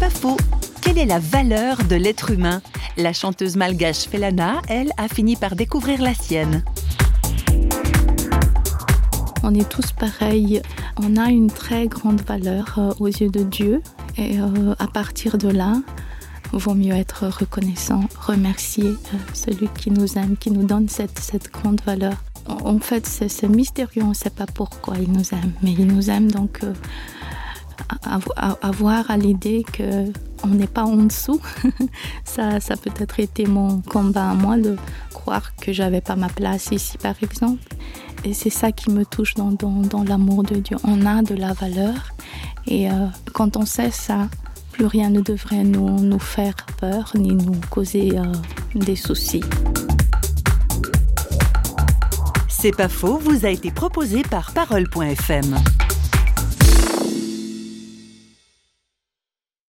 Pas faux. Quelle est la valeur de l'être humain? La chanteuse malgache Felana, elle, a fini par découvrir la sienne. On est tous pareils. On a une très grande valeur euh, aux yeux de Dieu. Et euh, à partir de là, vaut mieux être reconnaissant, remercier euh, celui qui nous aime, qui nous donne cette, cette grande valeur. En fait, c'est mystérieux, on ne sait pas pourquoi il nous aime, mais il nous aime donc avoir à l'idée que on n'est pas en dessous. ça, ça peut-être été mon combat à moi de croire que j'avais pas ma place ici, par exemple. Et c'est ça qui me touche dans, dans, dans l'amour de Dieu. On a de la valeur et euh, quand on sait ça, plus rien ne devrait nous, nous faire peur ni nous causer euh, des soucis. C'est pas faux, vous a été proposé par parole.fm.